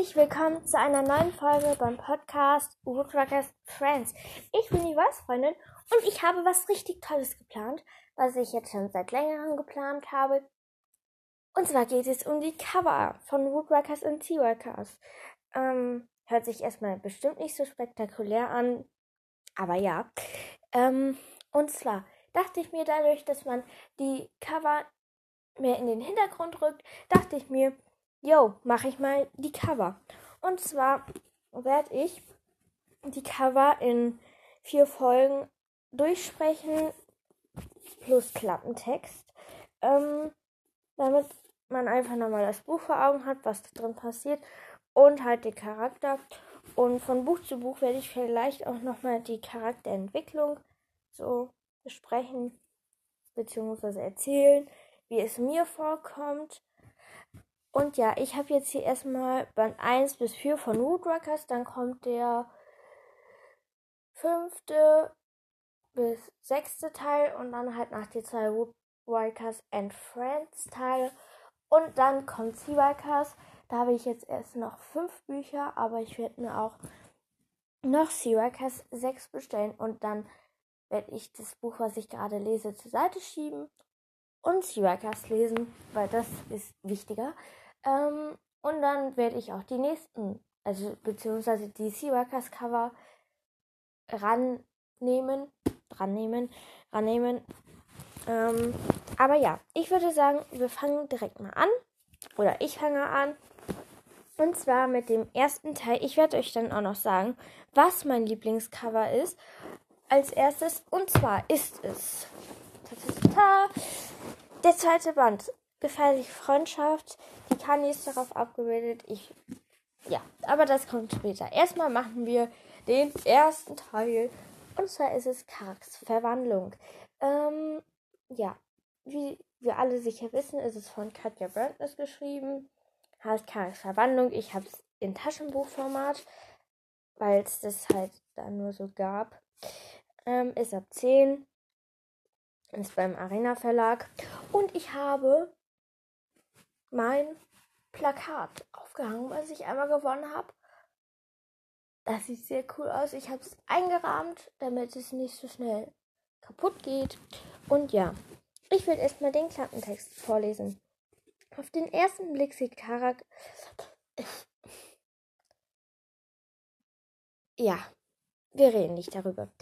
Herzlich willkommen zu einer neuen Folge beim Podcast Woodruckers Friends. Ich bin die Weißfreundin und ich habe was richtig Tolles geplant, was ich jetzt schon seit längerem geplant habe. Und zwar geht es um die Cover von Woodruckers und Seaworkers. Ähm, hört sich erstmal bestimmt nicht so spektakulär an, aber ja. Ähm, und zwar dachte ich mir dadurch, dass man die Cover mehr in den Hintergrund rückt, dachte ich mir, yo, mache ich mal die Cover. Und zwar werde ich die Cover in vier Folgen durchsprechen, plus Klappentext, ähm, damit man einfach nochmal das Buch vor Augen hat, was da drin passiert und halt den Charakter. Und von Buch zu Buch werde ich vielleicht auch nochmal die Charakterentwicklung so besprechen, beziehungsweise erzählen, wie es mir vorkommt und ja, ich habe jetzt hier erstmal Band 1 bis 4 von Woodruckers, dann kommt der fünfte bis sechste Teil und dann halt nach die zwei Woodruckers and Friends Teile. Und dann kommt Seawalkers. Da habe ich jetzt erst noch fünf Bücher, aber ich werde mir auch noch Seawalkers 6 bestellen und dann werde ich das Buch, was ich gerade lese, zur Seite schieben und Seawalkers lesen, weil das ist wichtiger. Ähm, und dann werde ich auch die nächsten, also beziehungsweise die Seawalkers Cover rannehmen, rannehmen, rannehmen. Ähm, aber ja, ich würde sagen, wir fangen direkt mal an. Oder ich fange an. Und zwar mit dem ersten Teil. Ich werde euch dann auch noch sagen, was mein Lieblingscover ist. Als erstes. Und zwar ist es. Ta -ta -ta, der zweite Band. Gefährliche Freundschaft. Die Kanye ist darauf abgebildet. Ich. Ja, aber das kommt später. Erstmal machen wir den ersten Teil. Und zwar ist es Karaks Verwandlung. Ähm, ja, wie wir alle sicher wissen, ist es von Katja Brandness geschrieben. Heißt Karaks Verwandlung. Ich habe es in Taschenbuchformat, weil es das halt da nur so gab. Ähm, ist ab 10. Ist beim Arena Verlag. Und ich habe mein Plakat aufgehangen, was ich einmal gewonnen habe. Das sieht sehr cool aus. Ich habe es eingerahmt, damit es nicht so schnell kaputt geht. Und ja, ich will erstmal den Klappentext vorlesen. Auf den ersten Blick sieht Karak. Ja, wir reden nicht darüber.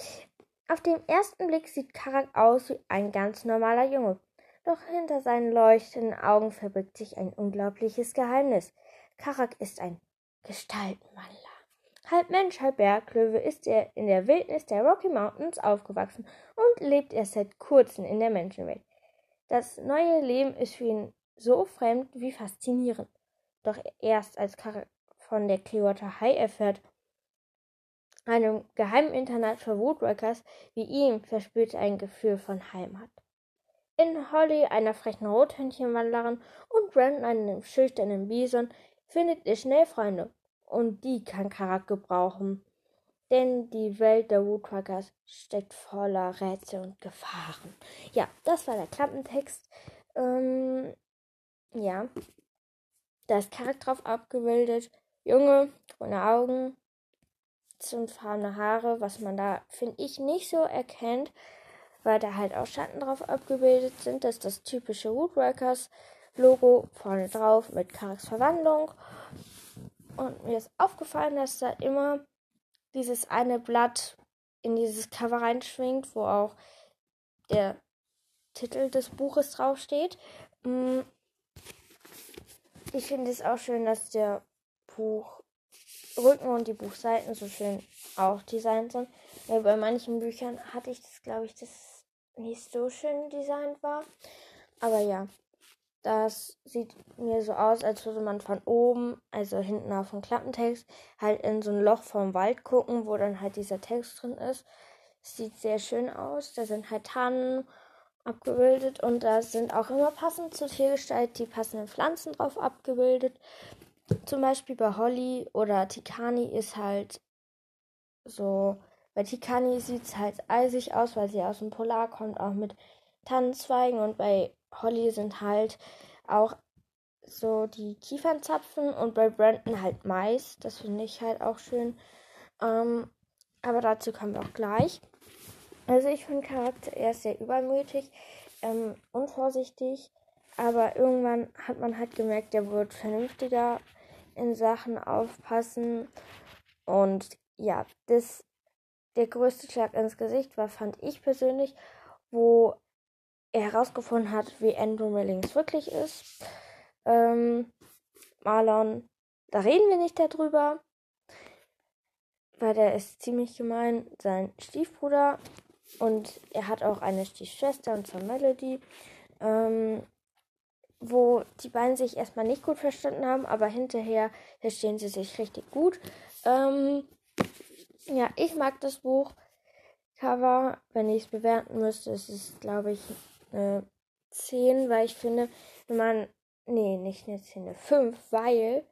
Auf den ersten Blick sieht Karak aus wie ein ganz normaler Junge. Doch hinter seinen leuchtenden Augen verbirgt sich ein unglaubliches Geheimnis. Karak ist ein Gestaltenwandler. Halb Mensch, halb Berglöwe ist er in der Wildnis der Rocky Mountains aufgewachsen und lebt erst seit kurzem in der Menschenwelt. Das neue Leben ist für ihn so fremd wie faszinierend. Doch erst als Karak von der Clearwater High erfährt, einem geheimen Internat für Woodworkers wie ihm, verspürt er ein Gefühl von Heimat in Holly, einer frechen Rothändchenwanderin, und Brandon, einem schüchternen Bison, findet ihr schnell Freunde. Und die kann Karak gebrauchen. Denn die Welt der Woodwalkers steckt voller Rätsel und Gefahren. Ja, das war der Klappentext. Ähm, ja. Da ist Karak drauf abgebildet. Junge, grüne Augen, zimtfarbene Haare, was man da, finde ich, nicht so erkennt weil da halt auch Schatten drauf abgebildet sind. Ist das typische Woodworkers Logo vorne drauf mit Karaks Verwandlung. Und mir ist aufgefallen, dass da immer dieses eine Blatt in dieses Cover reinschwingt, wo auch der Titel des Buches draufsteht. Mm. Ich finde es auch schön, dass der Buchrücken und die Buchseiten so schön auch designt sind. Bei manchen Büchern hatte ich das, glaube ich, das nicht so schön designt war. Aber ja, das sieht mir so aus, als würde man von oben, also hinten auf dem Klappentext, halt in so ein Loch vom Wald gucken, wo dann halt dieser Text drin ist. Sieht sehr schön aus. Da sind halt Tannen abgebildet und da sind auch immer passend zur Tiergestalt die passenden Pflanzen drauf abgebildet. Zum Beispiel bei Holly oder Tikani ist halt so bei Tikani sieht es halt eisig aus, weil sie aus dem Polar kommt, auch mit Tannenzweigen. Und bei Holly sind halt auch so die Kiefernzapfen und bei Brandon halt Mais. Das finde ich halt auch schön. Ähm, aber dazu kommen wir auch gleich. Also ich finde Charakter erst sehr übermütig, ähm, unvorsichtig, aber irgendwann hat man halt gemerkt, der wird vernünftiger in Sachen aufpassen. Und ja, das der größte Schlag ins Gesicht war, fand ich persönlich, wo er herausgefunden hat, wie Andrew Millings wirklich ist. Ähm, Marlon, da reden wir nicht darüber, weil der ist ziemlich gemein, sein Stiefbruder und er hat auch eine Stiefschwester und zwar Melody, ähm, wo die beiden sich erstmal nicht gut verstanden haben, aber hinterher verstehen sie sich richtig gut. Ähm, ja, ich mag das Buch. Cover, wenn ich es bewerten müsste, ist es, glaube ich, eine 10, weil ich finde, wenn man, nee, nicht eine 10, eine 5, weil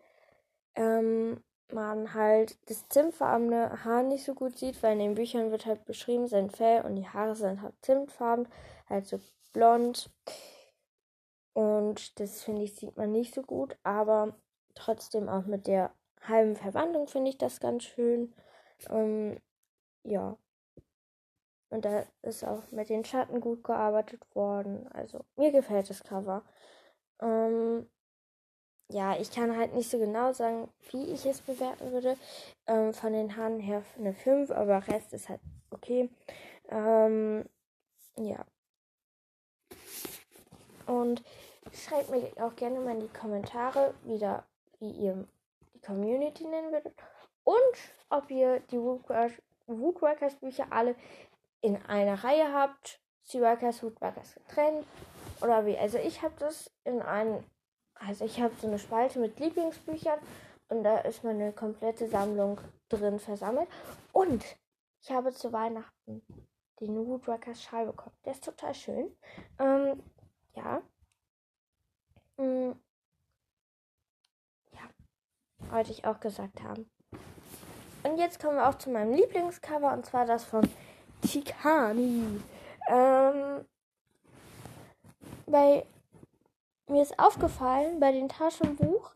ähm, man halt das zimtfarbene Haar nicht so gut sieht, weil in den Büchern wird halt beschrieben, sein Fell und die Haare sind halt zimtfarben, halt so blond. Und das finde ich, sieht man nicht so gut, aber trotzdem auch mit der halben Verwandlung finde ich das ganz schön. Ähm, ja. Und da ist auch mit den Schatten gut gearbeitet worden. Also mir gefällt das Cover. Ähm, ja, ich kann halt nicht so genau sagen, wie ich es bewerten würde. Ähm, von den Haaren her eine 5, aber Rest ist halt okay. Ähm, ja. Und schreibt mir auch gerne mal in die Kommentare wieder, wie ihr die Community nennen würdet. Und ob ihr die Woodworkers Bücher alle in einer Reihe habt. Seaworkers, Woodworkers getrennt. Oder wie? Also ich habe das in einem also ich habe so eine Spalte mit Lieblingsbüchern und da ist meine komplette Sammlung drin versammelt. Und ich habe zu Weihnachten den Woodworkers Schal bekommen. Der ist total schön. Ähm, ja. Mhm. Ja. Wollte ich auch gesagt haben. Und jetzt kommen wir auch zu meinem Lieblingscover und zwar das von Tikani. Ähm, bei mir ist aufgefallen, bei dem Taschenbuch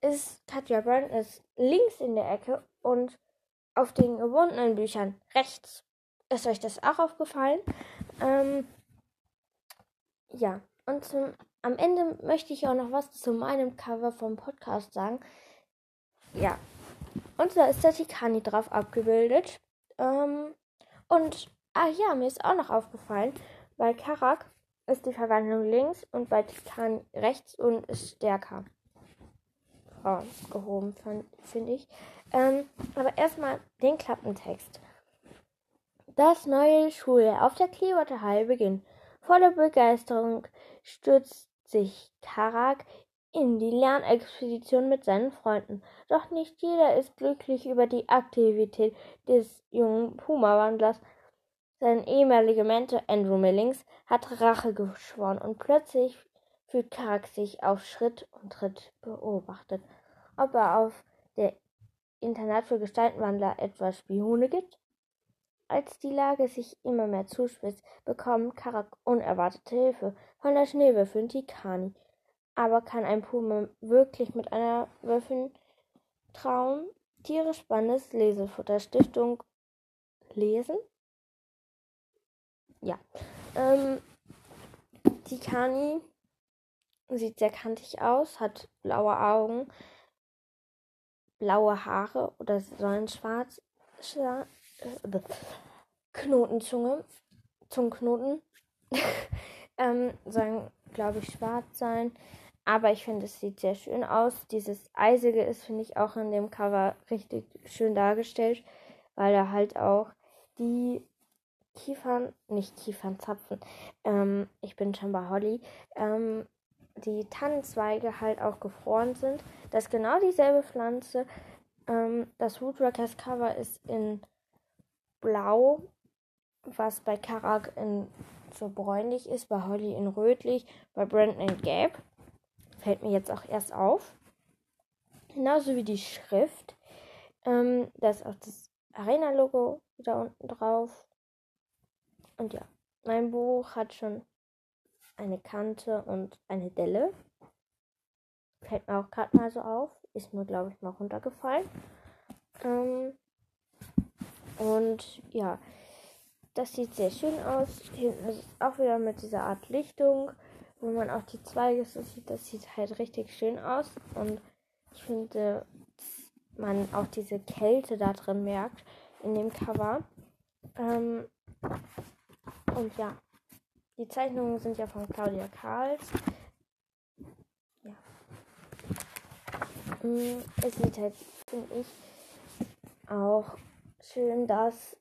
ist Katja Brand ist links in der Ecke und auf den gebundenen Büchern rechts. Ist euch das auch aufgefallen? Ähm, ja, und zum, am Ende möchte ich auch noch was zu meinem Cover vom Podcast sagen. Ja, und da ist der Tikani drauf abgebildet. Ähm, und, ah ja, mir ist auch noch aufgefallen, bei Karak ist die Verwandlung links und bei Titan rechts und ist stärker oh, gehoben, finde ich. Ähm, aber erstmal den Klappentext. Das neue Schuljahr auf der Clearwater High beginnt. Voller Begeisterung stürzt sich Karak in die Lernexpedition mit seinen Freunden. Doch nicht jeder ist glücklich über die Aktivität des jungen Puma-Wandlers. Sein ehemaliger Mentor Andrew Millings hat Rache geschworen und plötzlich fühlt Karak sich auf Schritt und Tritt beobachtet. Ob er auf der Internat für Gestaltenwandler etwa Spione gibt? Als die Lage sich immer mehr zuspitzt, bekommt Karak unerwartete Hilfe von der Schneewürfelin Tikani. Aber kann ein Puma wirklich mit einer Würfeln trauen? Tiere spannendes Lesefutter Stiftung lesen? ja. Ähm, die Kani sieht sehr kantig aus, hat blaue Augen, blaue Haare oder sollen schwarz, schwarz äh, Knotenzunge, Zungenknoten, ähm, sollen, glaube ich, schwarz sein. Aber ich finde, es sieht sehr schön aus. Dieses Eisige ist, finde ich, auch in dem Cover richtig schön dargestellt, weil er halt auch die Kiefern, nicht Kiefernzapfen, ähm, ich bin schon bei Holly, ähm, die Tannenzweige halt auch gefroren sind. Das ist genau dieselbe Pflanze. Ähm, das Woodworkers Cover ist in Blau, was bei Karak in so bräunlich ist, bei Holly in rötlich, bei Brandon in gelb. Fällt mir jetzt auch erst auf. Genauso wie die Schrift. Ähm, da ist auch das Arena-Logo da unten drauf. Und ja, mein Buch hat schon eine Kante und eine Delle. Fällt mir auch gerade mal so auf. Ist mir, glaube ich, mal runtergefallen. Ähm, und ja, das sieht sehr schön aus. Hinten ist es auch wieder mit dieser Art Lichtung, wo man auch die Zweige so sieht. Das sieht halt richtig schön aus. Und ich finde, man auch diese Kälte da drin merkt in dem Cover. Ähm, und ja, die Zeichnungen sind ja von Claudia Karls. Ja. Mm, es sieht halt, finde ich, auch schön, dass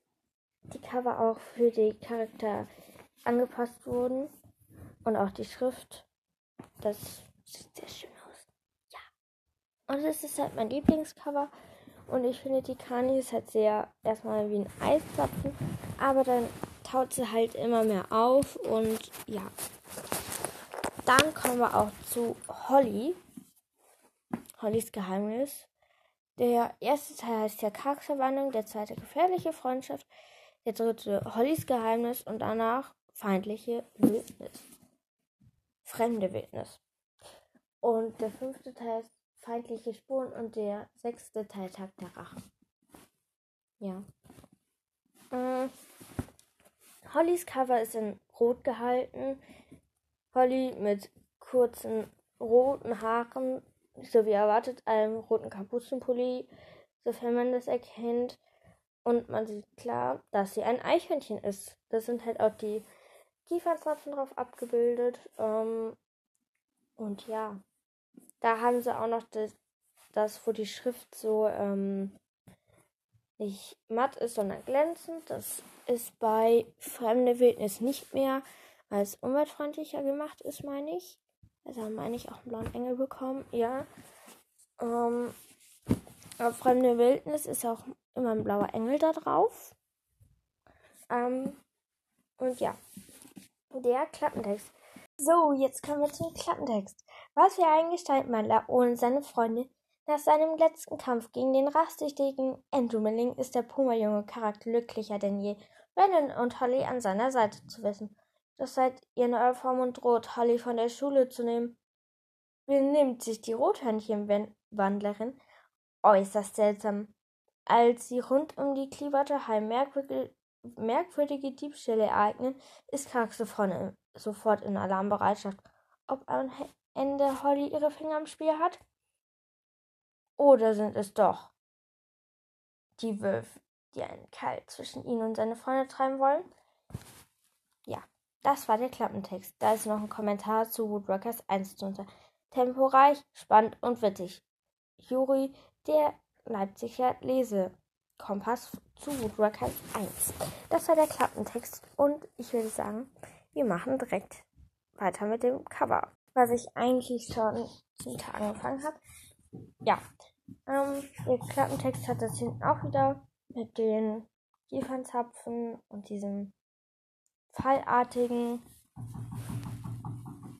die Cover auch für die Charakter angepasst wurden. Und auch die Schrift. Das sieht sehr schön aus. Ja. Und es ist halt mein Lieblingscover. Und ich finde, die Kani ist halt sehr erstmal wie ein Eiszapfen. Aber dann taut sie halt immer mehr auf. Und ja. Dann kommen wir auch zu Holly. Hollys Geheimnis. Der erste Teil heißt ja Charakterwandlung, der zweite gefährliche Freundschaft, der dritte Hollys Geheimnis und danach feindliche Wildnis. Fremde Wildnis. Und der fünfte Teil ist feindliche Spuren und der sechste Teil Tag der Rache. Ja. Äh, Hollys Cover ist in Rot gehalten. Holly mit kurzen roten Haaren, so wie erwartet, einem roten Kapuzenpulli, sofern man das erkennt. Und man sieht klar, dass sie ein Eichhörnchen ist. Das sind halt auch die Kieferzapfen drauf abgebildet. Ähm, und ja, da haben sie auch noch das, das wo die Schrift so ähm, nicht matt ist, sondern glänzend. Das ist bei Fremde Wildnis nicht mehr, es umweltfreundlicher gemacht ist, meine ich. Also meine ich auch einen blauen Engel bekommen, ja. Ähm, auf Fremde Wildnis ist auch immer ein blauer Engel da drauf. Ähm, und ja, der Klappentext. So, jetzt kommen wir zum Klappentext. Was für ein Gestaltmaler ohne seine Freunde. Nach seinem letzten Kampf gegen den rachsüchtigen Endumeling ist der Puma-junge Charakter glücklicher denn je, Brandon und Holly an seiner Seite zu wissen. Doch seit ihr neuer Vormund droht, Holly von der Schule zu nehmen, benimmt sich die Rothörnchenwandlerin äußerst seltsam. Als sie rund um die High merkwürdige, merkwürdige Diebstähle ereignen, ist Kark sofort in Alarmbereitschaft. Ob am Ende Holly ihre Finger im Spiel hat? Oder sind es doch die Wölfe, die einen Keil zwischen ihn und seine Freunde treiben wollen? Ja, das war der Klappentext. Da ist noch ein Kommentar zu Woodworkers 1 drunter. Temporeich, spannend und witzig. Juri, der Leipziger Lesekompass zu Woodworkers 1. Das war der Klappentext und ich würde sagen, wir machen direkt weiter mit dem Cover, was ich eigentlich schon Tag angefangen habe. Ja, ähm, der Klappentext hat das hinten auch wieder mit den Kiefernzapfen und diesem fallartigen.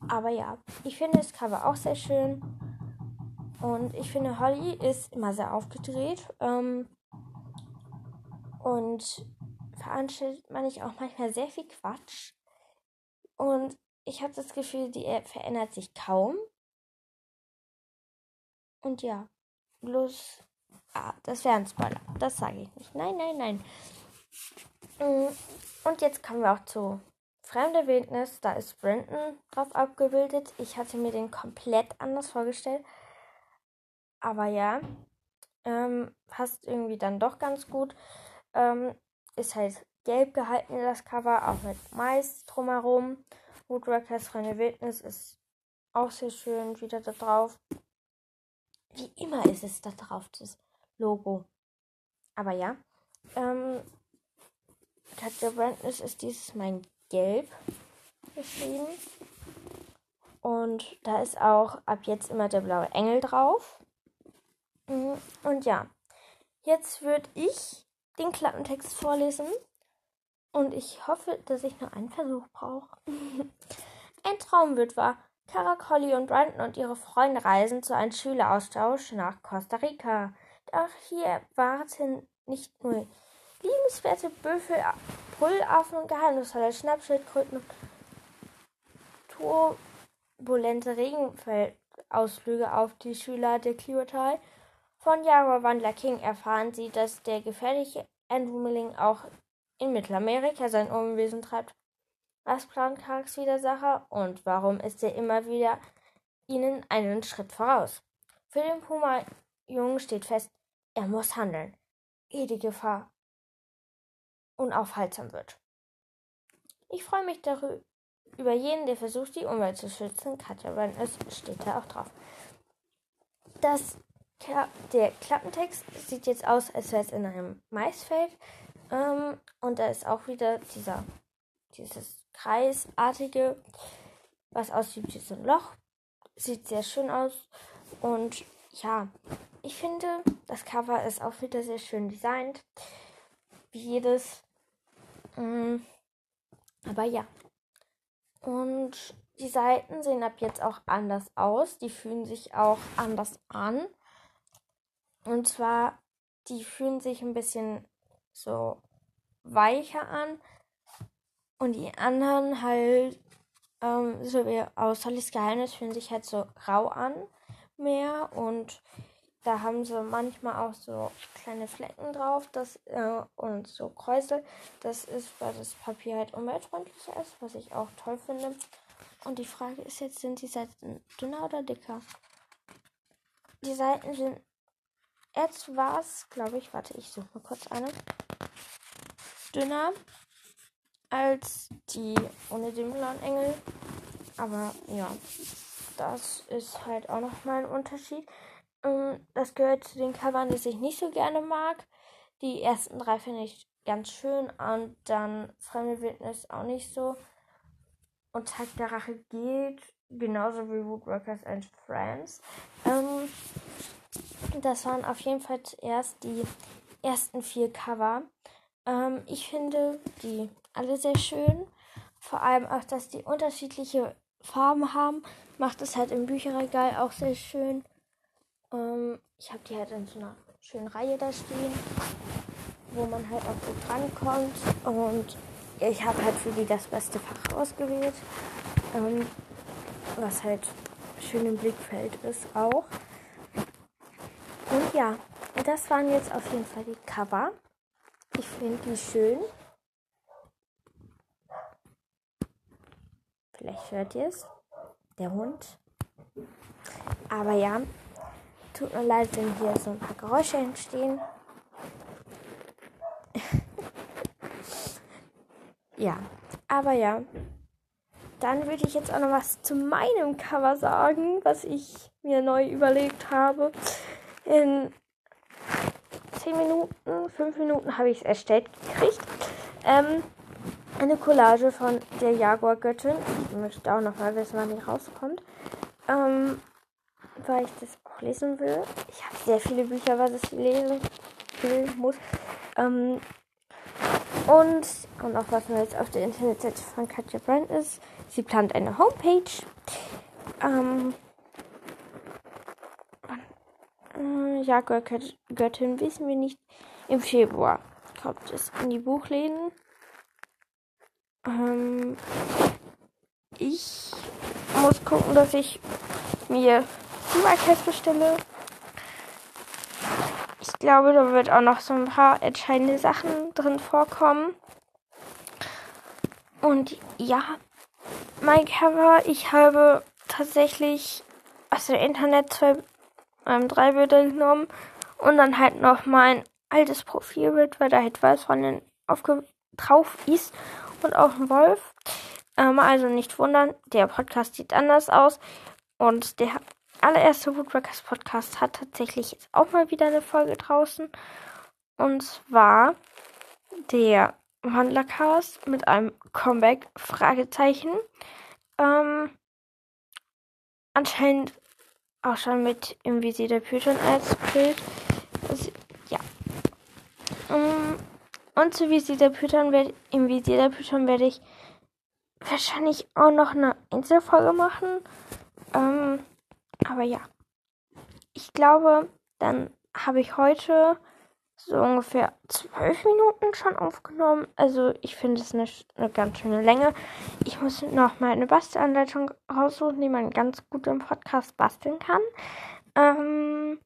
Aber ja, ich finde das Cover auch sehr schön. Und ich finde, Holly ist immer sehr aufgedreht. Ähm, und veranstaltet man nicht auch manchmal sehr viel Quatsch. Und ich habe das Gefühl, die verändert sich kaum. Und ja, bloß. Ah, das wäre ein Spoiler. Das sage ich nicht. Nein, nein, nein. Mm, und jetzt kommen wir auch zu Fremde Wildnis. Da ist Brandon drauf abgebildet. Ich hatte mir den komplett anders vorgestellt. Aber ja, ähm, passt irgendwie dann doch ganz gut. Ähm, ist halt gelb gehalten das Cover, auch mit Mais drumherum. Woodworkers Reine Wildnis ist auch sehr schön wieder da drauf. Wie immer ist es da drauf, das Logo. Aber ja. Ähm, Katja Brandness ist dieses Mal in Gelb geschrieben. Und da ist auch ab jetzt immer der blaue Engel drauf. Mhm. Und ja, jetzt würde ich den Klappentext vorlesen. Und ich hoffe, dass ich nur einen Versuch brauche. Ein Traum wird wahr. Caracoli und Brandon und ihre Freunde reisen zu einem Schüleraustausch nach Costa Rica. Doch hier warten nicht nur liebenswerte Büffel, Brüllaffen und geheimnisvolle Schnappschildkröten und turbulente Regenfeld Ausflüge auf die Schüler der Kliotei. Von Jaguar Wandler King erfahren sie, dass der gefährliche Andrew auch in Mittelamerika sein Unwesen treibt. Was plant Karks Widersacher und warum ist er immer wieder ihnen einen Schritt voraus? Für den Puma-Jungen steht fest, er muss handeln, ehe die Gefahr unaufhaltsam wird. Ich freue mich darüber, über jeden, der versucht, die Umwelt zu schützen. Katja Brandness steht da auch drauf. Das, der Klappentext sieht jetzt aus, als wäre es in einem Maisfeld. Ähm, und da ist auch wieder dieser, dieses kreisartige, was aussieht wie so ein Loch. Sieht sehr schön aus. Und ja, ich finde, das Cover ist auch wieder sehr schön designt. Wie jedes. Ähm, aber ja. Und die Seiten sehen ab jetzt auch anders aus. Die fühlen sich auch anders an. Und zwar, die fühlen sich ein bisschen so weicher an. Und die anderen halt, ähm, so wie aus Hollys Geheimnis, fühlen sich halt so rau an mehr. Und da haben sie manchmal auch so kleine Flecken drauf das, äh, und so Kräusel. Das ist, weil das Papier halt umweltfreundlicher ist, was ich auch toll finde. Und die Frage ist jetzt, sind die Seiten dünner oder dicker? Die Seiten sind. Jetzt war es, glaube ich, warte, ich suche mal kurz eine. Dünner als die ohne den Engel. Aber ja, das ist halt auch nochmal ein Unterschied. Ähm, das gehört zu den Covern, die ich nicht so gerne mag. Die ersten drei finde ich ganz schön und dann Fremde Wildnis auch nicht so. Und Tag der Rache geht, genauso wie Woodworkers and Friends. Ähm, das waren auf jeden Fall zuerst die ersten vier Cover. Ähm, ich finde die alle sehr schön. Vor allem auch, dass die unterschiedliche Farben haben, macht es halt im Bücherregal auch sehr schön. Ähm, ich habe die halt in so einer schönen Reihe da stehen, wo man halt auch gut rankommt. Und ich habe halt für die das beste Fach ausgewählt, ähm, was halt schön im Blickfeld ist auch. Ja, das waren jetzt auf jeden Fall die Cover. Ich finde die schön. Vielleicht hört ihr es. Der Hund. Aber ja, Tut mir leid, wenn hier so ein paar Geräusche entstehen. ja, aber ja. Dann würde ich jetzt auch noch was zu meinem Cover sagen, was ich mir neu überlegt habe. In 10 Minuten, 5 Minuten habe ich es erstellt gekriegt. Ähm, eine Collage von der Jaguar-Göttin. Ich möchte auch noch mal wissen, wann die rauskommt. Ähm, weil ich das auch lesen will. Ich habe sehr viele Bücher, was ich lesen will, muss. Ähm, und, und auch was mir jetzt auf der Internetseite von Katja Brand ist. Sie plant eine Homepage. Ähm, äh, ja, Göttin wissen wir nicht. Im Februar kommt es in die Buchläden. Ähm, ich muss gucken, dass ich mir Markers bestelle. Ich glaube, da wird auch noch so ein paar entscheidende Sachen drin vorkommen. Und ja, mein Cover, ich habe tatsächlich aus dem Internet zwei, ähm, drei Bilder genommen und dann halt noch mein altes Profilbild, weil da halt was von den aufge drauf ist und auch ein Wolf. Ähm, also nicht wundern, der Podcast sieht anders aus und der allererste Woodworkers Podcast hat tatsächlich jetzt auch mal wieder eine Folge draußen. Und zwar der Wandlercast mit einem Comeback Fragezeichen. Ähm, anscheinend auch schon mit im Visier der Python als Bild. Also, ja. Um, und zu Visier der Python werde im Visier der Python werde ich wahrscheinlich auch noch eine Einzelfolge machen. Ähm, aber ja. Ich glaube, dann habe ich heute so ungefähr zwölf Minuten schon aufgenommen. Also ich finde es eine, eine, ganz schöne Länge. Ich muss noch mal eine Bastelanleitung raussuchen, die man ganz gut im Podcast basteln kann. Ähm,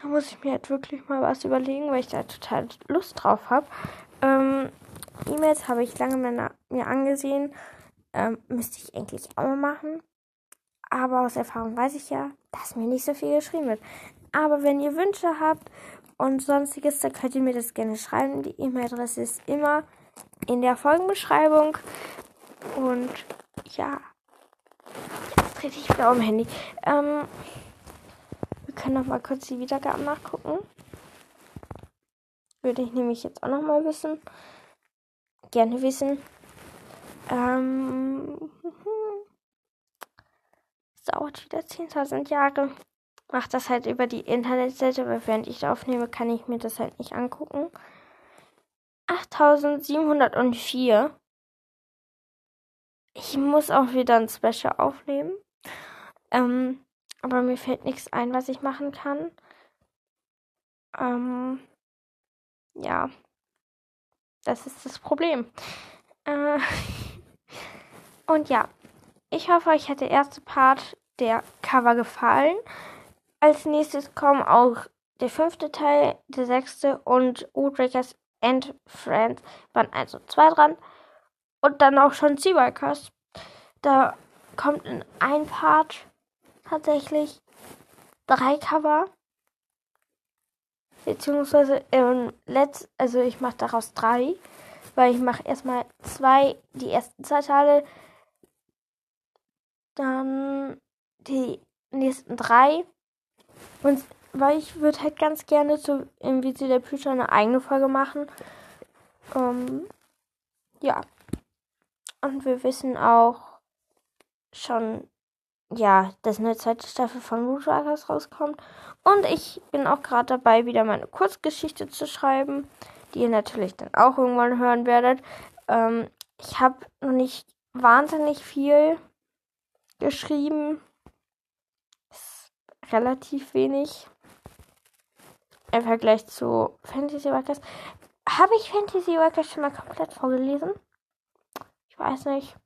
da muss ich mir halt wirklich mal was überlegen, weil ich da total Lust drauf habe. Ähm, E-Mails habe ich lange mir angesehen. Ähm, müsste ich eigentlich auch mal machen. Aber aus Erfahrung weiß ich ja, dass mir nicht so viel geschrieben wird. Aber wenn ihr Wünsche habt und sonstiges, dann könnt ihr mir das gerne schreiben. Die E-Mail-Adresse ist immer in der Folgenbeschreibung. Und ja, jetzt trete ich wieder um Handy. Ähm, wir können noch mal kurz die Wiedergaben nachgucken. Würde ich nämlich jetzt auch noch mal wissen. Gerne wissen. Ähm, es dauert wieder 10.000 Jahre mache das halt über die Internetseite, weil während ich aufnehme, kann ich mir das halt nicht angucken. 8704. Ich muss auch wieder ein Special aufnehmen. Ähm, aber mir fällt nichts ein, was ich machen kann. Ähm, ja. Das ist das Problem. Äh, und ja. Ich hoffe, euch hat der erste Part der Cover gefallen. Als nächstes kommen auch der fünfte Teil, der sechste und Woodrakers and Friends 1 und 2 dran. Und dann auch schon Seawalkers. Da kommt in ein Part tatsächlich drei Cover. Beziehungsweise im Letz, also ich mache daraus drei, weil ich mache erstmal zwei, die ersten zwei Teile, dann die nächsten drei und weil ich würde halt ganz gerne zu Invisi der Plüscher eine eigene Folge machen. Ähm, ja. Und wir wissen auch schon, ja, dass eine zweite Staffel von Rootwalkers rauskommt. Und ich bin auch gerade dabei, wieder meine Kurzgeschichte zu schreiben, die ihr natürlich dann auch irgendwann hören werdet. Ähm, ich habe noch nicht wahnsinnig viel geschrieben relativ wenig im Vergleich zu Fantasy Workers. Habe ich Fantasy Workers schon mal komplett vorgelesen? Ich weiß nicht.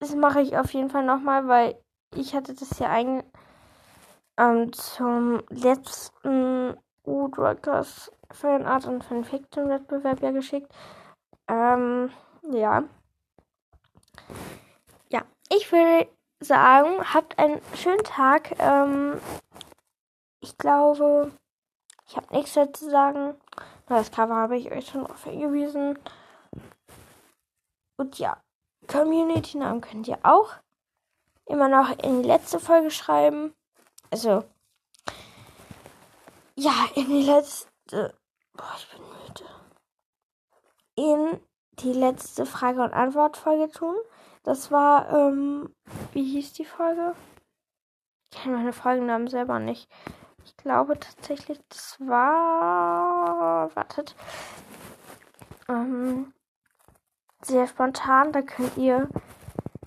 Das mache ich auf jeden Fall nochmal, weil ich hatte das ja eigentlich ähm, zum letzten Woodworkers Fanart und Fanfiction Wettbewerb ja geschickt. Ähm, ja. Ja, ich will sagen, habt einen schönen Tag. Ähm, ich glaube, ich habe nichts mehr zu sagen. Das Cover habe ich euch schon darauf hingewiesen. Und ja, Community-Namen könnt ihr auch immer noch in die letzte Folge schreiben. Also, ja, in die letzte. Boah, ich bin müde. In die letzte Frage- und Antwort-Folge tun. Das war, ähm, wie hieß die Folge? Ich kenne meine Folgennamen selber nicht. Ich glaube tatsächlich, das war. Wartet. Ähm, sehr spontan. Da könnt ihr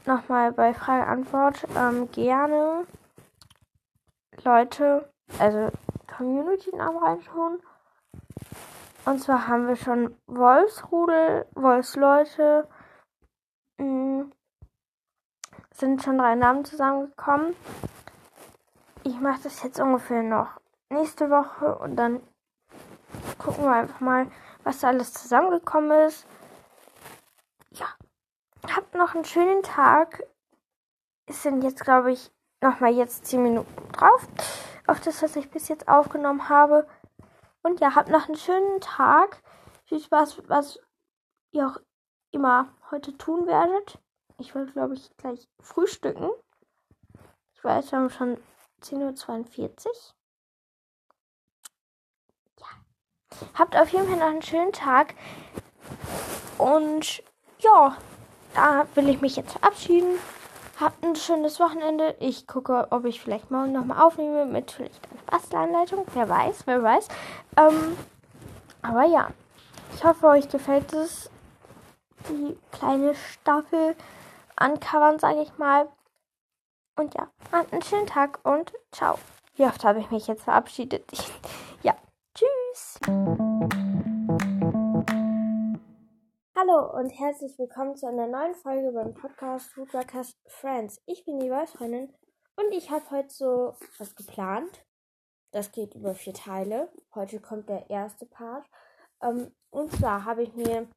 nochmal bei Frage-Antwort ähm, gerne Leute, also Community-Namen reintun. Und zwar haben wir schon Wolfsrudel, Wolfsleute, mh, mm, sind schon drei Namen zusammengekommen. Ich mache das jetzt ungefähr noch nächste Woche und dann gucken wir einfach mal, was da alles zusammengekommen ist. Ja, habt noch einen schönen Tag. Es sind jetzt, glaube ich, nochmal jetzt 10 Minuten drauf. Auf das, was ich bis jetzt aufgenommen habe. Und ja, habt noch einen schönen Tag. Viel Spaß, was ihr auch immer heute tun werdet. Ich will, glaube ich, gleich frühstücken. Ich weiß, wir haben schon 10.42 Uhr. Ja. Habt auf jeden Fall noch einen schönen Tag. Und ja, da will ich mich jetzt verabschieden. Habt ein schönes Wochenende. Ich gucke, ob ich vielleicht morgen nochmal aufnehme mit vielleicht einer Bastelanleitung. Wer weiß, wer weiß. Ähm, aber ja, ich hoffe, euch gefällt es. Die kleine Staffel ancovern, sage ich mal. Und ja, habt einen schönen Tag und ciao. Wie oft habe ich mich jetzt verabschiedet? ja, tschüss. Hallo und herzlich willkommen zu einer neuen Folge beim Podcast Foodworkers Friends. Ich bin die Wolfreundin und ich habe heute so was geplant. Das geht über vier Teile. Heute kommt der erste Part. Ähm, und zwar habe ich mir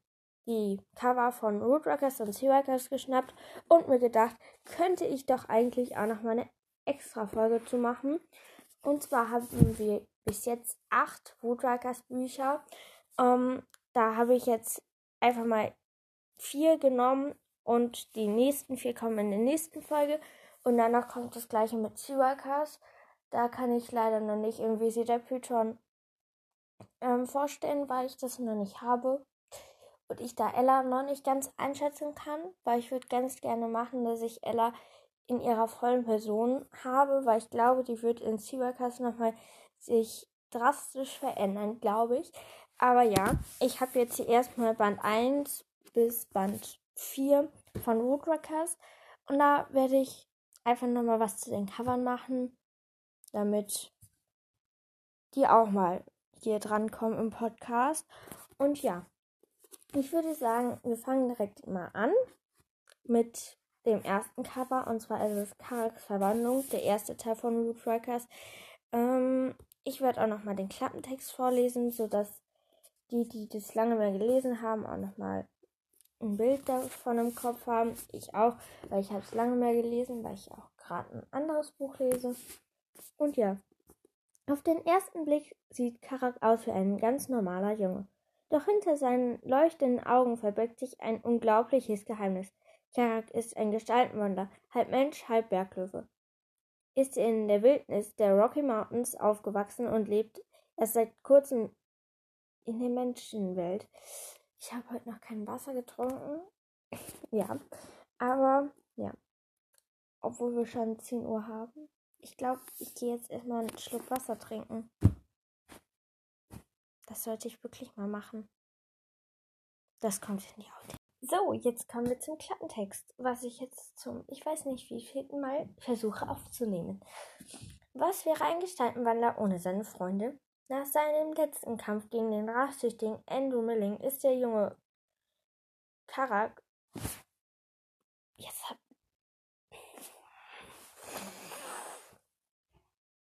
die Cover von Rootworkers und Seaworkers geschnappt und mir gedacht, könnte ich doch eigentlich auch noch mal eine extra Folge zu machen. Und zwar haben wir bis jetzt acht Woodworkers Bücher. Ähm, da habe ich jetzt einfach mal vier genommen und die nächsten vier kommen in der nächsten Folge. Und danach kommt das gleiche mit Seaworkers. Da kann ich leider noch nicht irgendwie Python ähm, vorstellen, weil ich das noch nicht habe. Und ich da Ella noch nicht ganz einschätzen kann, weil ich würde ganz gerne machen, dass ich Ella in ihrer vollen Person habe, weil ich glaube, die wird in Seaworkers nochmal sich drastisch verändern, glaube ich. Aber ja, ich habe jetzt hier erstmal Band 1 bis Band 4 von Woodruckers. Und da werde ich einfach nochmal was zu den Covern machen, damit die auch mal hier drankommen im Podcast. Und ja, ich würde sagen, wir fangen direkt mal an mit dem ersten Cover. Und zwar ist es Karaks Verwandlung, der erste Teil von Rootworkers. Ähm, ich werde auch nochmal den Klappentext vorlesen, sodass die, die das lange mehr gelesen haben, auch nochmal ein Bild davon im Kopf haben. Ich auch, weil ich habe es lange mehr gelesen, weil ich auch gerade ein anderes Buch lese. Und ja, auf den ersten Blick sieht Karak aus wie ein ganz normaler Junge. Doch hinter seinen leuchtenden Augen verbirgt sich ein unglaubliches Geheimnis. Karak ist ein Gestaltenwandler, halb Mensch, halb Berglöwe. Ist in der Wildnis der Rocky Mountains aufgewachsen und lebt erst seit kurzem in der Menschenwelt. Ich habe heute noch kein Wasser getrunken. ja, aber ja. Obwohl wir schon 10 Uhr haben. Ich glaube, ich gehe jetzt erstmal einen Schluck Wasser trinken. Das sollte ich wirklich mal machen. Das kommt in die Haut. So, jetzt kommen wir zum Klappentext, was ich jetzt zum, ich weiß nicht wie vierten Mal versuche aufzunehmen. Was wäre ein Gestaltenwandler ohne seine Freunde? Nach seinem letzten Kampf gegen den rachsüchtigen Andrew Milling ist der junge Karak.